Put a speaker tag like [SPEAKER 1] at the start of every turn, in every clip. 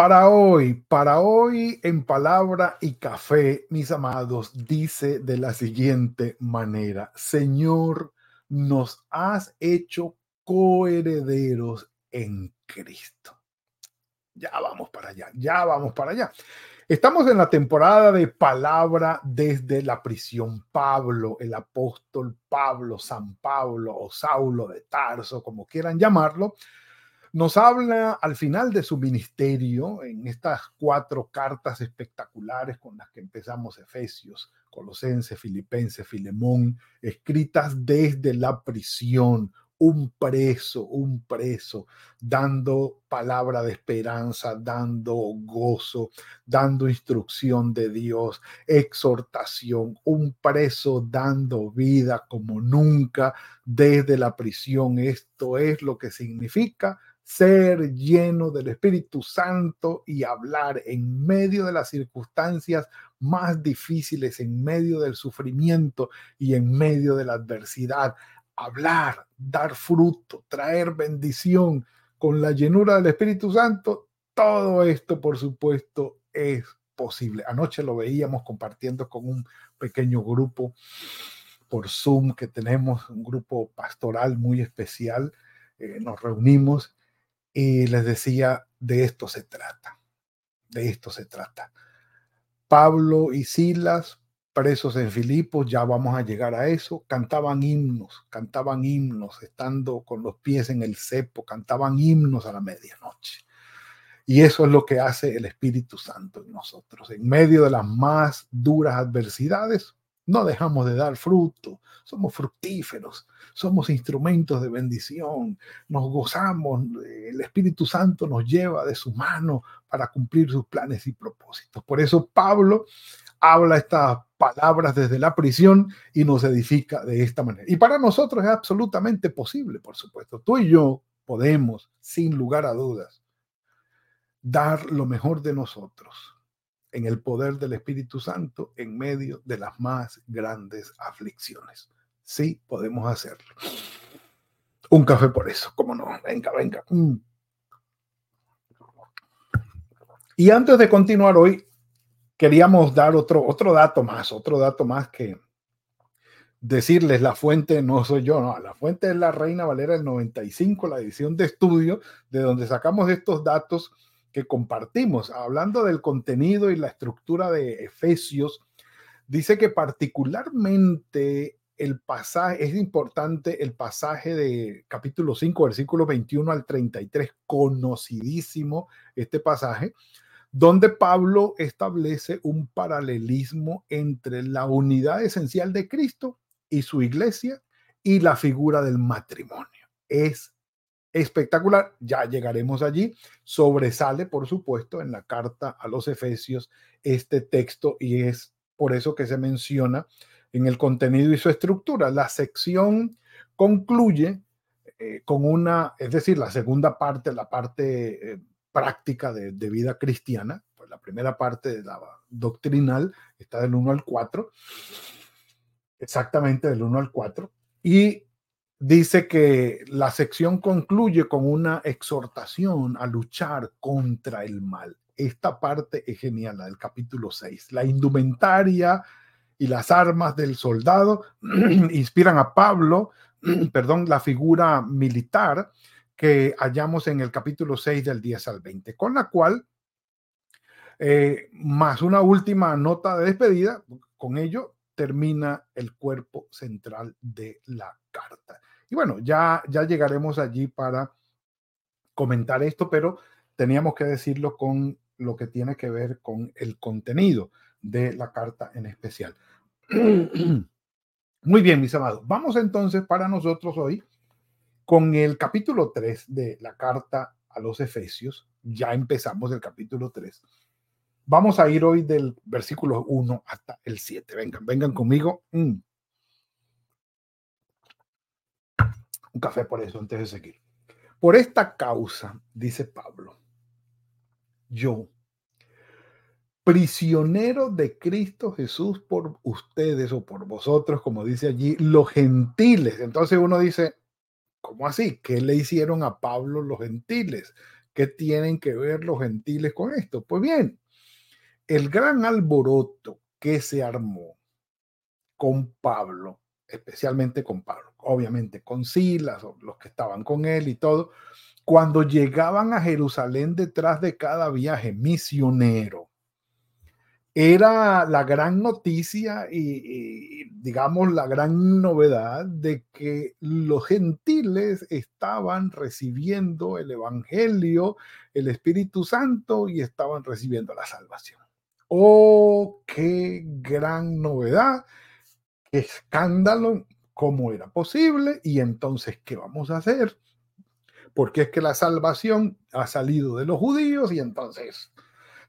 [SPEAKER 1] Para hoy, para hoy en palabra y café, mis amados, dice de la siguiente manera, Señor, nos has hecho coherederos en Cristo. Ya vamos para allá, ya vamos para allá. Estamos en la temporada de palabra desde la prisión. Pablo, el apóstol Pablo, San Pablo o Saulo de Tarso, como quieran llamarlo, nos habla al final de su ministerio en estas cuatro cartas espectaculares con las que empezamos Efesios, Colosenses, Filipenses, Filemón, escritas desde la prisión, un preso, un preso, dando palabra de esperanza, dando gozo, dando instrucción de Dios, exhortación, un preso dando vida como nunca desde la prisión. Esto es lo que significa ser lleno del Espíritu Santo y hablar en medio de las circunstancias más difíciles, en medio del sufrimiento y en medio de la adversidad. Hablar, dar fruto, traer bendición con la llenura del Espíritu Santo. Todo esto, por supuesto, es posible. Anoche lo veíamos compartiendo con un pequeño grupo por Zoom que tenemos, un grupo pastoral muy especial. Eh, nos reunimos y les decía, de esto se trata, de esto se trata. Pablo y Silas, presos en Filipos, ya vamos a llegar a eso, cantaban himnos, cantaban himnos, estando con los pies en el cepo, cantaban himnos a la medianoche. Y eso es lo que hace el Espíritu Santo en nosotros. En medio de las más duras adversidades, no dejamos de dar fruto, somos fructíferos, somos instrumentos de bendición, nos gozamos, el Espíritu Santo nos lleva de su mano para cumplir sus planes y propósitos. Por eso Pablo habla estas palabras desde la prisión y nos edifica de esta manera. Y para nosotros es absolutamente posible, por supuesto. Tú y yo podemos, sin lugar a dudas, dar lo mejor de nosotros en el poder del Espíritu Santo en medio de las más grandes aflicciones. Sí, podemos hacerlo. Un café por eso, cómo no. Venga, venga. Mm. Y antes de continuar hoy, queríamos dar otro, otro dato más, otro dato más que decirles, la fuente no soy yo, no, la fuente es la Reina Valera del 95, la edición de estudio, de donde sacamos estos datos que compartimos. Hablando del contenido y la estructura de Efesios, dice que particularmente el pasaje, es importante el pasaje de capítulo 5, versículo 21 al 33, conocidísimo este pasaje, donde Pablo establece un paralelismo entre la unidad esencial de Cristo y su iglesia y la figura del matrimonio. Es espectacular, ya llegaremos allí, sobresale, por supuesto, en la carta a los Efesios este texto y es por eso que se menciona en el contenido y su estructura. La sección concluye eh, con una, es decir, la segunda parte, la parte eh, práctica de, vida cristiana, pues la primera parte de la doctrinal está del 1 al 4, exactamente del 1 al 4, y dice que la sección concluye con una exhortación a luchar contra el mal. Esta parte es genial, la del capítulo 6. La indumentaria y las armas del soldado inspiran a Pablo, perdón, la figura militar que hallamos en el capítulo 6 del 10 al 20, con la cual, eh, más una última nota de despedida, con ello termina el cuerpo central de la carta. Y bueno, ya, ya llegaremos allí para comentar esto, pero teníamos que decirlo con lo que tiene que ver con el contenido de la carta en especial. Muy bien, mis amados. Vamos entonces para nosotros hoy con el capítulo 3 de la carta a los Efesios. Ya empezamos el capítulo 3, Vamos a ir hoy del versículo 1 hasta el 7. Vengan, vengan conmigo. Mm. Un café por eso antes de seguir. Por esta causa, dice Pablo, yo, prisionero de Cristo Jesús por ustedes o por vosotros, como dice allí, los gentiles. Entonces uno dice, ¿cómo así? ¿Qué le hicieron a Pablo los gentiles? ¿Qué tienen que ver los gentiles con esto? Pues bien, el gran alboroto que se armó con Pablo, especialmente con Pablo, obviamente con Silas, los que estaban con él y todo, cuando llegaban a Jerusalén detrás de cada viaje misionero, era la gran noticia y, digamos la gran novedad de que los gentiles estaban recibiendo el Evangelio, el Espíritu Santo y estaban recibiendo la salvación. Oh, qué gran novedad, escándalo, cómo era posible y entonces, ¿qué vamos a hacer? Porque es que la salvación ha salido de los judíos y entonces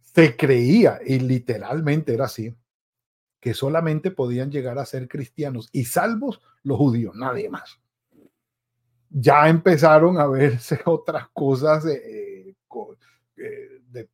[SPEAKER 1] se creía, y literalmente era así, que solamente podían llegar a ser cristianos y salvos los judíos, nadie más. Ya empezaron a verse otras cosas eh, eh, de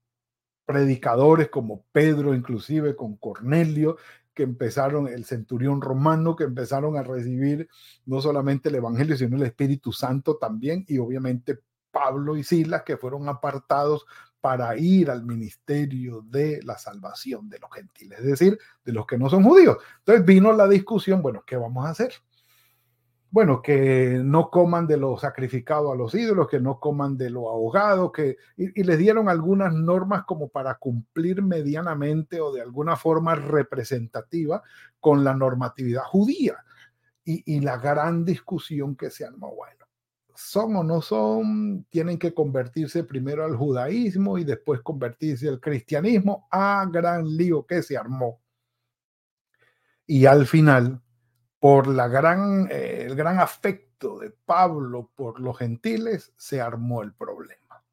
[SPEAKER 1] predicadores como Pedro, inclusive con Cornelio, que empezaron, el centurión romano, que empezaron a recibir no solamente el Evangelio, sino el Espíritu Santo también, y obviamente Pablo y Silas, que fueron apartados para ir al ministerio de la salvación de los gentiles, es decir, de los que no son judíos. Entonces vino la discusión, bueno, ¿qué vamos a hacer? Bueno, que no coman de lo sacrificado a los ídolos, que no coman de lo ahogado, que, y, les dieron algunas normas como para cumplir medianamente o de alguna forma representativa con la normatividad judía. Y, y la gran discusión que se armó, bueno, son o no son, tienen que convertirse primero al judaísmo y después convertirse al cristianismo. Ah, gran lío que se armó. Y al final, por la gran, eh, el gran afecto de Pablo por los gentiles, se armó el problema.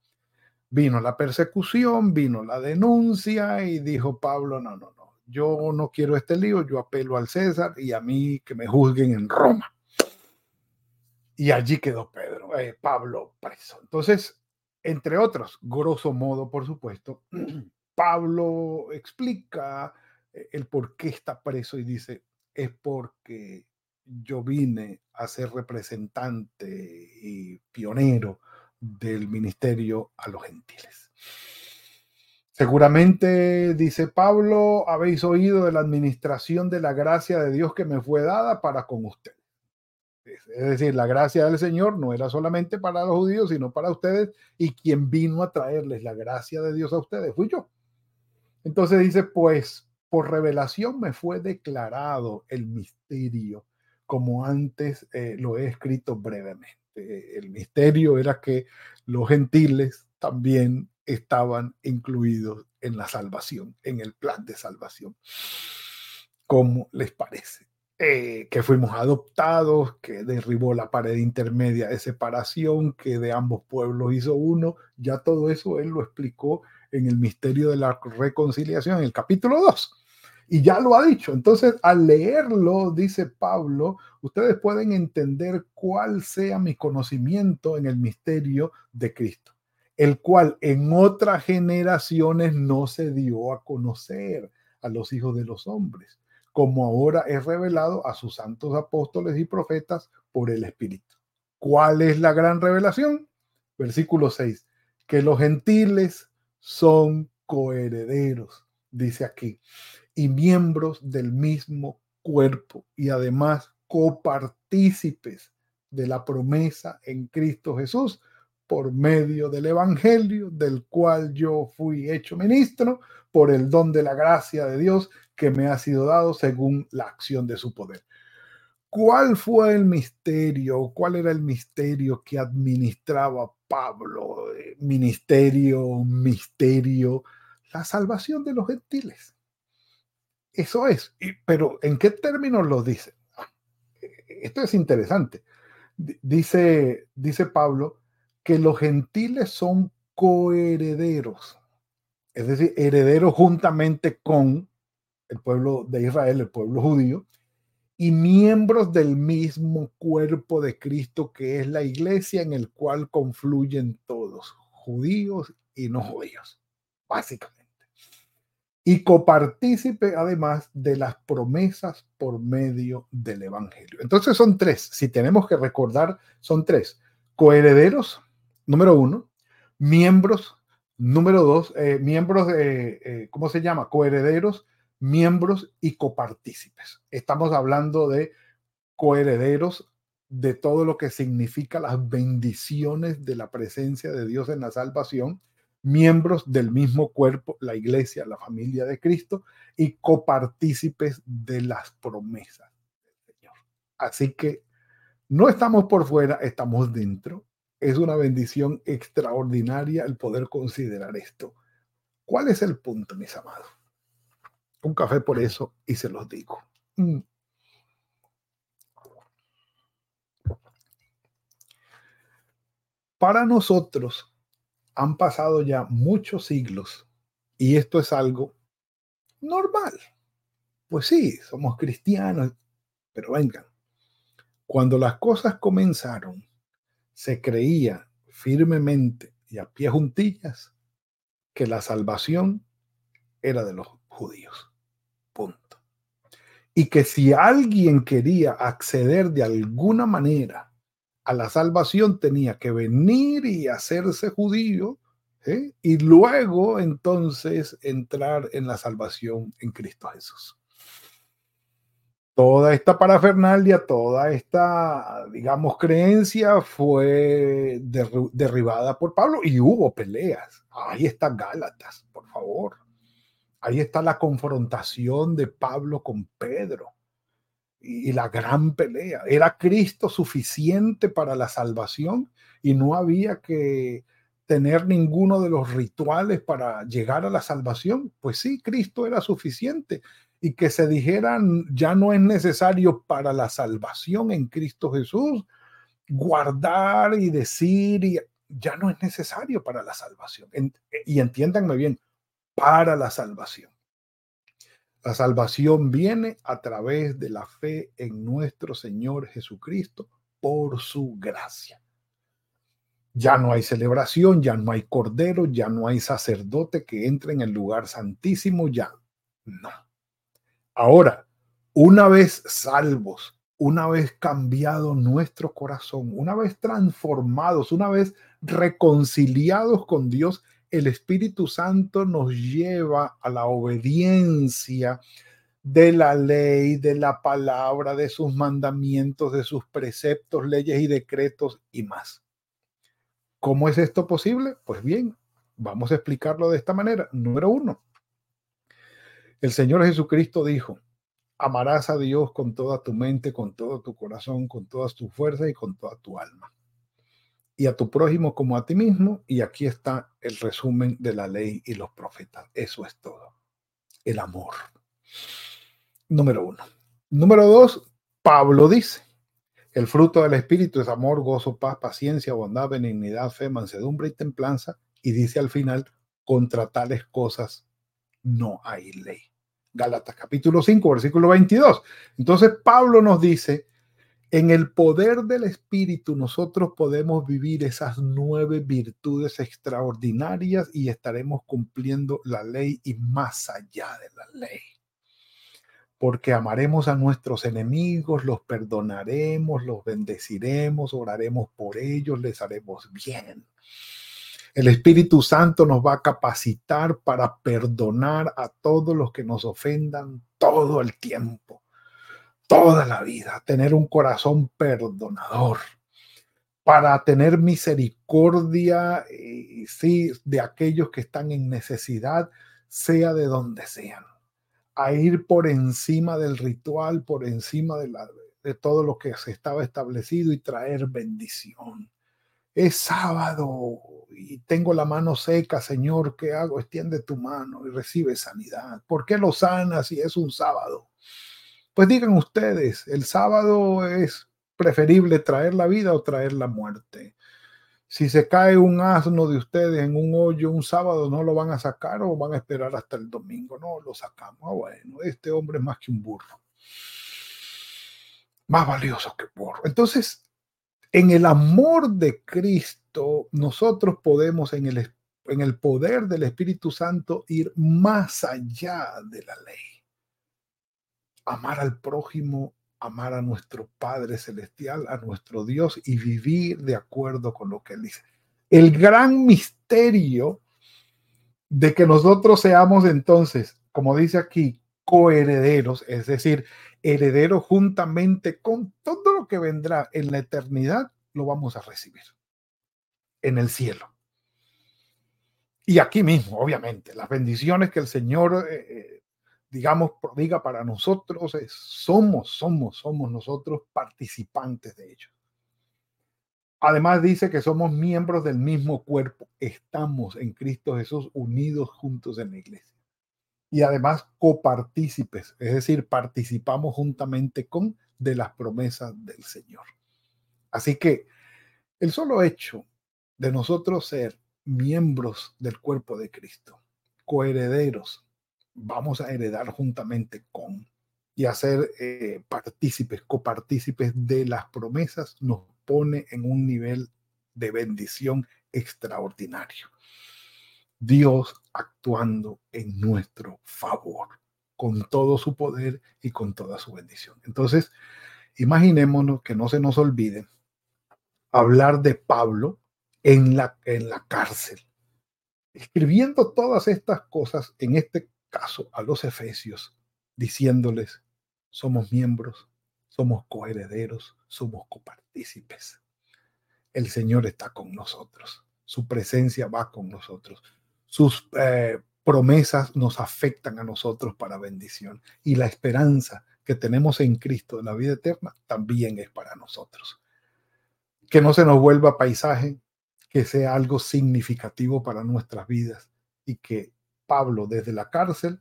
[SPEAKER 1] Vino la persecución, vino la denuncia y dijo Pablo, no, no, no, yo no quiero este lío, yo apelo al César y a mí que me juzguen en Roma. Y allí quedó Pedro, eh, Pablo preso. Entonces, entre otros, grosso modo, por supuesto, Pablo explica eh, el por qué está preso y dice, es porque yo vine a ser representante y pionero del ministerio a los gentiles. Seguramente, dice Pablo, habéis oído de la administración de la gracia de Dios que me fue dada para con usted. Es decir, la gracia del Señor no era solamente para los judíos, sino para ustedes, y quien vino a traerles la gracia de Dios a ustedes fui yo. Entonces dice, pues por revelación me fue declarado el misterio, como antes eh, lo he escrito brevemente. El misterio era que los gentiles también estaban incluidos en la salvación, en el plan de salvación. ¿Cómo les parece? Eh, que fuimos adoptados, que derribó la pared intermedia de separación, que de ambos pueblos hizo uno, ya todo eso él lo explicó en el misterio de la reconciliación, en el capítulo 2. Y ya lo ha dicho. Entonces, al leerlo, dice Pablo, ustedes pueden entender cuál sea mi conocimiento en el misterio de Cristo, el cual en otras generaciones no se dio a conocer a los hijos de los hombres como ahora es revelado a sus santos apóstoles y profetas por el Espíritu. ¿Cuál es la gran revelación? Versículo 6, que los gentiles son coherederos, dice aquí, y miembros del mismo cuerpo y además copartícipes de la promesa en Cristo Jesús por medio del Evangelio, del cual yo fui hecho ministro, por el don de la gracia de Dios que me ha sido dado según la acción de su poder. ¿Cuál fue el misterio? ¿Cuál era el misterio que administraba Pablo? Ministerio, misterio, la salvación de los gentiles. Eso es. Pero ¿en qué términos lo dice? Ah, esto es interesante. Dice, dice Pablo que los gentiles son coherederos es decir, heredero juntamente con el pueblo de Israel, el pueblo judío, y miembros del mismo cuerpo de Cristo que es la iglesia en el cual confluyen todos, judíos y no judíos, básicamente. Y copartícipe además de las promesas por medio del Evangelio. Entonces son tres, si tenemos que recordar, son tres. Coherederos, número uno, miembros, número dos, eh, miembros, de, eh, ¿cómo se llama? Coherederos, miembros y copartícipes. Estamos hablando de coherederos de todo lo que significa las bendiciones de la presencia de Dios en la salvación, miembros del mismo cuerpo, la iglesia, la familia de Cristo, y copartícipes de las promesas del Señor. Así que no estamos por fuera, estamos dentro. Es una bendición extraordinaria el poder considerar esto. ¿Cuál es el punto, mis amados? Un café por eso y se los digo. Mm. Para nosotros han pasado ya muchos siglos y esto es algo normal. Pues sí, somos cristianos, pero vengan, cuando las cosas comenzaron, se creía firmemente y a pie juntillas que la salvación era de los judíos. Punto. Y que si alguien quería acceder de alguna manera a la salvación tenía que venir y hacerse judío ¿eh? y luego entonces entrar en la salvación en Cristo Jesús. Toda esta parafernalia, toda esta, digamos, creencia fue derribada por Pablo y hubo peleas. Ahí está Gálatas, por favor. Ahí está la confrontación de Pablo con Pedro y la gran pelea. ¿Era Cristo suficiente para la salvación y no había que tener ninguno de los rituales para llegar a la salvación? Pues sí, Cristo era suficiente y que se dijeran ya no es necesario para la salvación en Cristo Jesús guardar y decir y ya no es necesario para la salvación. Y entiéndanme bien, para la salvación. La salvación viene a través de la fe en nuestro Señor Jesucristo por su gracia. Ya no hay celebración, ya no hay cordero, ya no hay sacerdote que entre en el lugar santísimo, ya no. Ahora, una vez salvos, una vez cambiado nuestro corazón, una vez transformados, una vez reconciliados con Dios, el Espíritu Santo nos lleva a la obediencia de la ley, de la palabra, de sus mandamientos, de sus preceptos, leyes y decretos y más. ¿Cómo es esto posible? Pues bien, vamos a explicarlo de esta manera. Número uno, el Señor Jesucristo dijo, amarás a Dios con toda tu mente, con todo tu corazón, con todas tus fuerzas y con toda tu alma y a tu prójimo como a ti mismo. Y aquí está el resumen de la ley y los profetas. Eso es todo. El amor. Número uno. Número dos, Pablo dice, el fruto del Espíritu es amor, gozo, paz, paciencia, bondad, benignidad, fe, mansedumbre y templanza. Y dice al final, contra tales cosas no hay ley. Gálatas capítulo 5, versículo 22. Entonces Pablo nos dice en el poder del Espíritu nosotros podemos vivir esas nueve virtudes extraordinarias y estaremos cumpliendo la ley y más allá de la ley. Porque amaremos a nuestros enemigos, los perdonaremos, los bendeciremos, oraremos por ellos, les haremos bien. El Espíritu Santo nos va a capacitar para perdonar a todos los que nos ofendan todo el tiempo toda la vida, tener un corazón perdonador, para tener misericordia y, sí, de aquellos que están en necesidad, sea de donde sean, a ir por encima del ritual, por encima de todo lo que se estaba establecido y traer bendición. Es sábado y tengo la mano seca, Señor, ¿qué hago? Extiende tu mano y recibe sanidad. ¿Por qué lo sanas si es un sábado? Pues digan ustedes, el sábado es preferible traer la vida o traer la muerte. Si se cae un asno de ustedes en un hoyo un sábado, no lo van a sacar o van a esperar hasta el domingo. No, lo sacamos. Ah, bueno, este hombre es más que un burro. Más valioso que burro. Entonces, en el amor de Cristo, nosotros podemos en el, en el poder del Espíritu Santo ir más allá de la ley. Amar al prójimo amar a nuestro Padre Celestial, a nuestro Dios y vivir de acuerdo con lo que Él dice. El gran misterio de que nosotros seamos entonces, como dice aquí, coherederos, es decir, herederos juntamente con todo lo que vendrá en la eternidad, lo vamos a recibir en el cielo. Y aquí mismo, obviamente, las bendiciones que el Señor eh, eh, digamos, diga para nosotros somos, somos, somos nosotros participantes de ello. Además dice que somos miembros del mismo cuerpo, estamos en Cristo Jesús unidos juntos en la iglesia. Y además copartícipes, es decir, participamos juntamente con de las promesas del Señor. Así que el solo hecho de nosotros ser miembros del cuerpo de Cristo, coherederos vamos a heredar juntamente con y hacer eh, partícipes, copartícipes de las promesas, nos pone en un nivel de bendición extraordinario. Dios actuando en nuestro favor, con todo su poder y con toda su bendición. Entonces, imaginémonos que no se nos olvide hablar de Pablo en la, en la cárcel, escribiendo todas estas cosas en este caso a los efesios, diciéndoles, somos miembros, somos coherederos, somos copartícipes. El Señor está con nosotros, su presencia va con nosotros, sus eh, promesas nos afectan a nosotros para bendición y la esperanza que tenemos en Cristo de la vida eterna también es para nosotros. Que no se nos vuelva paisaje, que sea algo significativo para nuestras vidas y que Pablo desde la cárcel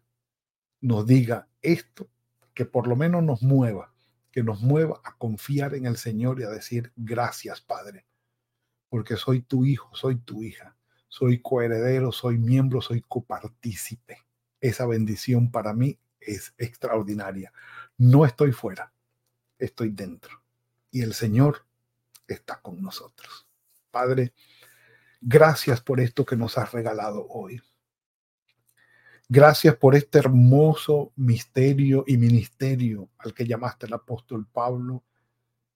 [SPEAKER 1] nos diga esto, que por lo menos nos mueva, que nos mueva a confiar en el Señor y a decir gracias, Padre, porque soy tu hijo, soy tu hija, soy coheredero, soy miembro, soy copartícipe. Esa bendición para mí es extraordinaria. No estoy fuera, estoy dentro. Y el Señor está con nosotros. Padre, gracias por esto que nos has regalado hoy. Gracias por este hermoso misterio y ministerio al que llamaste el apóstol Pablo.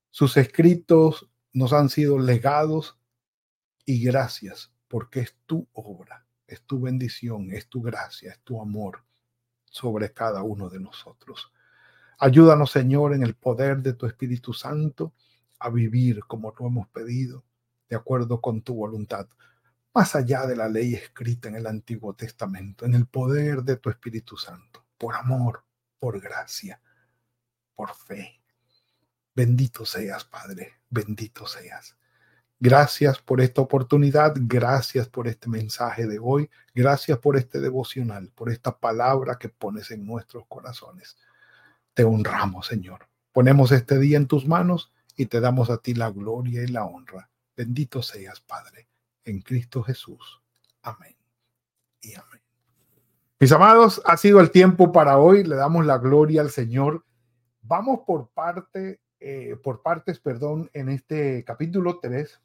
[SPEAKER 1] Sus escritos nos han sido legados y gracias porque es tu obra, es tu bendición, es tu gracia, es tu amor sobre cada uno de nosotros. Ayúdanos, Señor, en el poder de tu Espíritu Santo a vivir como tú hemos pedido, de acuerdo con tu voluntad más allá de la ley escrita en el Antiguo Testamento, en el poder de tu Espíritu Santo, por amor, por gracia, por fe. Bendito seas, Padre, bendito seas. Gracias por esta oportunidad, gracias por este mensaje de hoy, gracias por este devocional, por esta palabra que pones en nuestros corazones. Te honramos, Señor. Ponemos este día en tus manos y te damos a ti la gloria y la honra. Bendito seas, Padre en Cristo Jesús. Amén y amén. Mis amados, ha sido el tiempo para hoy. Le damos la gloria al Señor. Vamos por parte, eh, por partes, perdón, en este capítulo 3.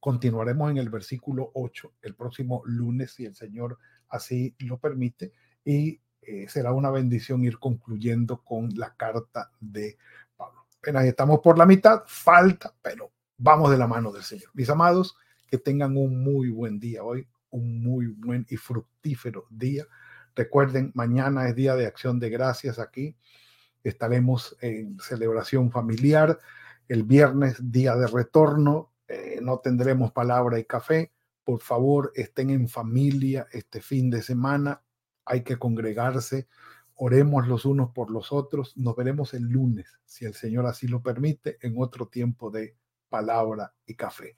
[SPEAKER 1] Continuaremos en el versículo 8 el próximo lunes, si el Señor así lo permite. Y eh, será una bendición ir concluyendo con la carta de Pablo. Apenas estamos por la mitad, falta, pero vamos de la mano del Señor. Mis amados, que tengan un muy buen día hoy, un muy buen y fructífero día. Recuerden, mañana es día de acción de gracias aquí. Estaremos en celebración familiar. El viernes, día de retorno. Eh, no tendremos palabra y café. Por favor, estén en familia este fin de semana. Hay que congregarse. Oremos los unos por los otros. Nos veremos el lunes, si el Señor así lo permite, en otro tiempo de palabra y café.